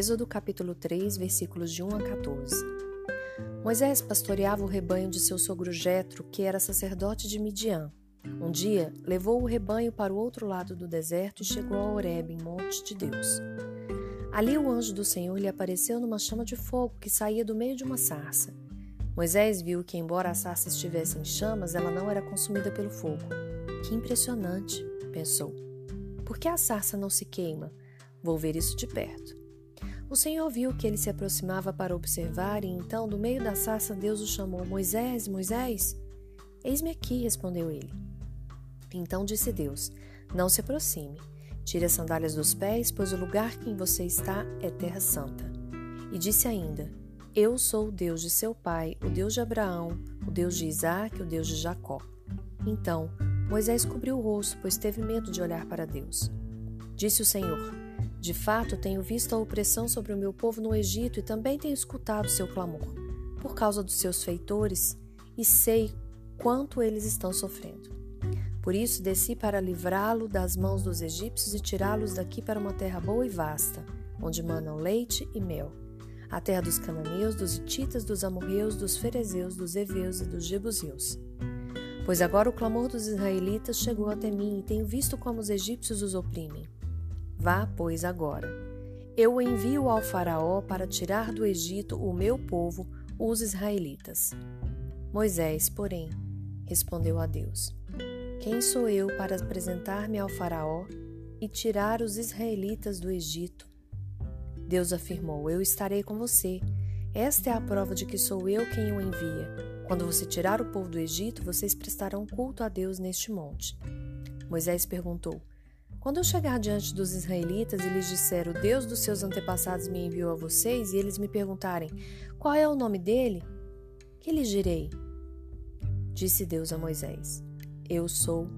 Êxodo capítulo 3, versículos de 1 a 14. Moisés pastoreava o rebanho de seu sogro Jetro, que era sacerdote de Midian. Um dia, levou o rebanho para o outro lado do deserto e chegou a Horebe, monte de Deus. Ali o anjo do Senhor lhe apareceu numa chama de fogo que saía do meio de uma sarça. Moisés viu que, embora a sarça estivesse em chamas, ela não era consumida pelo fogo. Que impressionante, pensou. Por que a sarça não se queima? Vou ver isso de perto. O Senhor viu que ele se aproximava para observar, e então, do meio da sarça, Deus o chamou: Moisés, Moisés. Eis-me aqui, respondeu ele. Então disse Deus: Não se aproxime. Tire as sandálias dos pés, pois o lugar em que você está é terra santa. E disse ainda: Eu sou o Deus de seu pai, o Deus de Abraão, o Deus de Isaac, o Deus de Jacó. Então Moisés cobriu o rosto, pois teve medo de olhar para Deus. Disse o Senhor: De fato, tenho visto a opressão sobre o meu povo no Egito e também tenho escutado seu clamor, por causa dos seus feitores, e sei quanto eles estão sofrendo. Por isso desci para livrá-lo das mãos dos egípcios e tirá-los daqui para uma terra boa e vasta, onde manam leite e mel, a terra dos cananeus, dos hititas, dos amorreus, dos ferezeus, dos heveus e dos jebuseus. Pois agora o clamor dos israelitas chegou até mim e tenho visto como os egípcios os oprimem. Vá, pois, agora. Eu o envio ao Faraó para tirar do Egito o meu povo, os israelitas. Moisés, porém, respondeu a Deus: quem sou eu para apresentar-me ao Faraó e tirar os israelitas do Egito? Deus afirmou: Eu estarei com você. Esta é a prova de que sou eu quem o envia. Quando você tirar o povo do Egito, vocês prestarão culto a Deus neste monte. Moisés perguntou: Quando eu chegar diante dos israelitas e lhes disser: O Deus dos seus antepassados me enviou a vocês, e eles me perguntarem: Qual é o nome dele? Que lhes direi? Disse Deus a Moisés: eu sou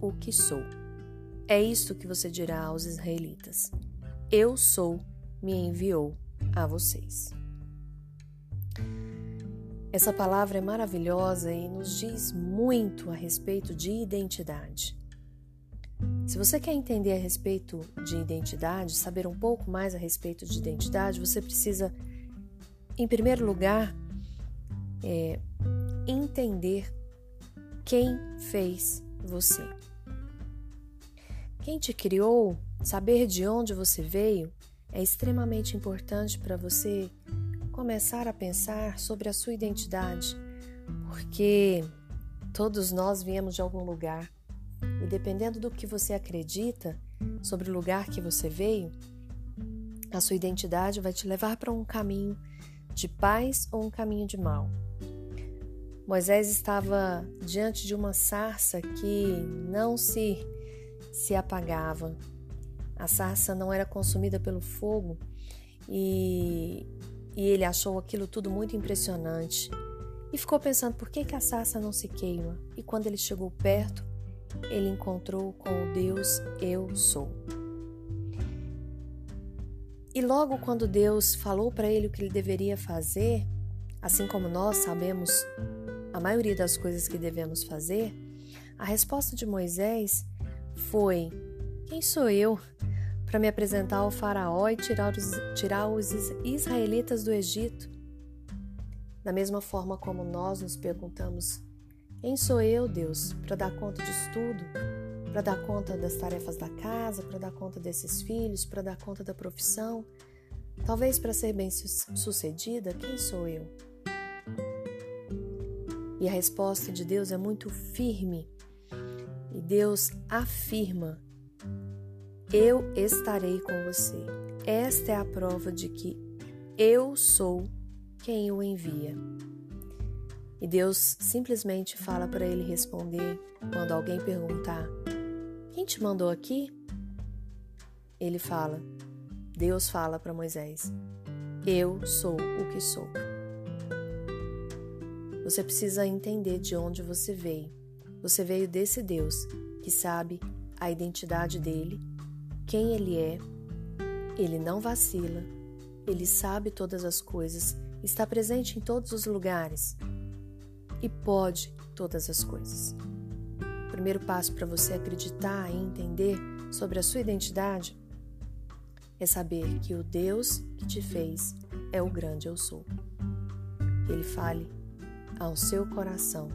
o que sou. É isto que você dirá aos israelitas: Eu sou, me enviou a vocês. Essa palavra é maravilhosa e nos diz muito a respeito de identidade. Se você quer entender a respeito de identidade, saber um pouco mais a respeito de identidade, você precisa, em primeiro lugar, é, entender quem fez você. Quem te criou, saber de onde você veio, é extremamente importante para você começar a pensar sobre a sua identidade, porque todos nós viemos de algum lugar e dependendo do que você acredita sobre o lugar que você veio, a sua identidade vai te levar para um caminho de paz ou um caminho de mal. Moisés estava diante de uma sarça que não se se apagava. A sarça não era consumida pelo fogo e, e ele achou aquilo tudo muito impressionante e ficou pensando por que, que a sarça não se queima. E quando ele chegou perto, ele encontrou com o Deus Eu Sou. E logo quando Deus falou para ele o que ele deveria fazer, assim como nós sabemos a maioria das coisas que devemos fazer, a resposta de Moisés foi: Quem sou eu para me apresentar ao Faraó e tirar os, tirar os israelitas do Egito? Da mesma forma como nós nos perguntamos: Quem sou eu, Deus, para dar conta disso tudo? Para dar conta das tarefas da casa, para dar conta desses filhos, para dar conta da profissão? Talvez para ser bem sucedida, quem sou eu? E a resposta de Deus é muito firme. E Deus afirma: Eu estarei com você. Esta é a prova de que eu sou quem o envia. E Deus simplesmente fala para ele responder quando alguém perguntar: Quem te mandou aqui? Ele fala: Deus fala para Moisés: Eu sou o que sou. Você precisa entender de onde você veio. Você veio desse Deus que sabe a identidade dele, quem ele é. Ele não vacila. Ele sabe todas as coisas, está presente em todos os lugares e pode todas as coisas. O primeiro passo para você acreditar e entender sobre a sua identidade é saber que o Deus que te fez é o grande eu sou. Que Ele fale ao seu coração.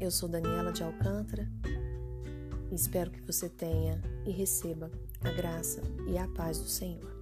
Eu sou Daniela de Alcântara e espero que você tenha e receba a graça e a paz do Senhor.